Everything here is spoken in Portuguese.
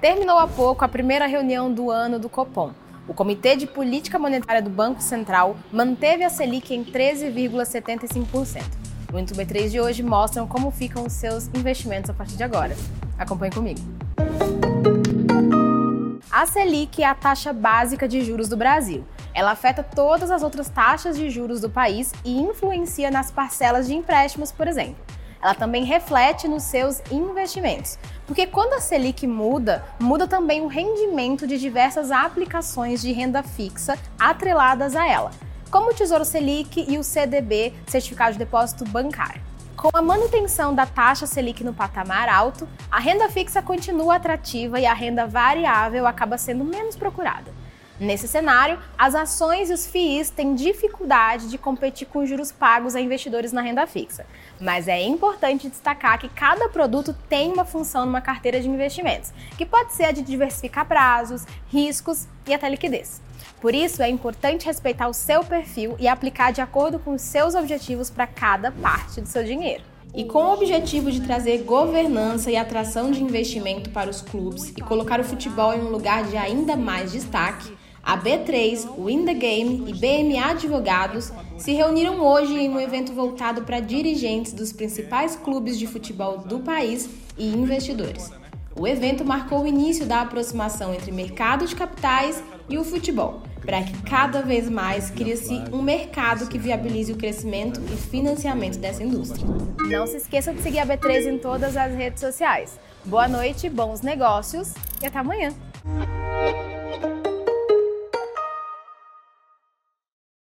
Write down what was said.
Terminou há pouco a primeira reunião do ano do Copom. O Comitê de Política Monetária do Banco Central manteve a Selic em 13,75%. O Intuba 3 de hoje mostra como ficam os seus investimentos a partir de agora. Acompanhe comigo. A Selic é a taxa básica de juros do Brasil. Ela afeta todas as outras taxas de juros do país e influencia nas parcelas de empréstimos, por exemplo. Ela também reflete nos seus investimentos, porque quando a Selic muda, muda também o rendimento de diversas aplicações de renda fixa atreladas a ela, como o Tesouro Selic e o CDB, Certificado de Depósito Bancário. Com a manutenção da taxa Selic no patamar alto, a renda fixa continua atrativa e a renda variável acaba sendo menos procurada. Nesse cenário, as ações e os FIIs têm dificuldade de competir com juros pagos a investidores na renda fixa. Mas é importante destacar que cada produto tem uma função numa carteira de investimentos, que pode ser a de diversificar prazos, riscos e até liquidez. Por isso, é importante respeitar o seu perfil e aplicar de acordo com os seus objetivos para cada parte do seu dinheiro. E com o objetivo de trazer governança e atração de investimento para os clubes e colocar o futebol em um lugar de ainda mais destaque, a B3, Win the Game e BMA Advogados se reuniram hoje em um evento voltado para dirigentes dos principais clubes de futebol do país e investidores. O evento marcou o início da aproximação entre mercado de capitais e o futebol, para que cada vez mais crie-se um mercado que viabilize o crescimento e financiamento dessa indústria. Não se esqueça de seguir a B3 em todas as redes sociais. Boa noite, bons negócios e até amanhã!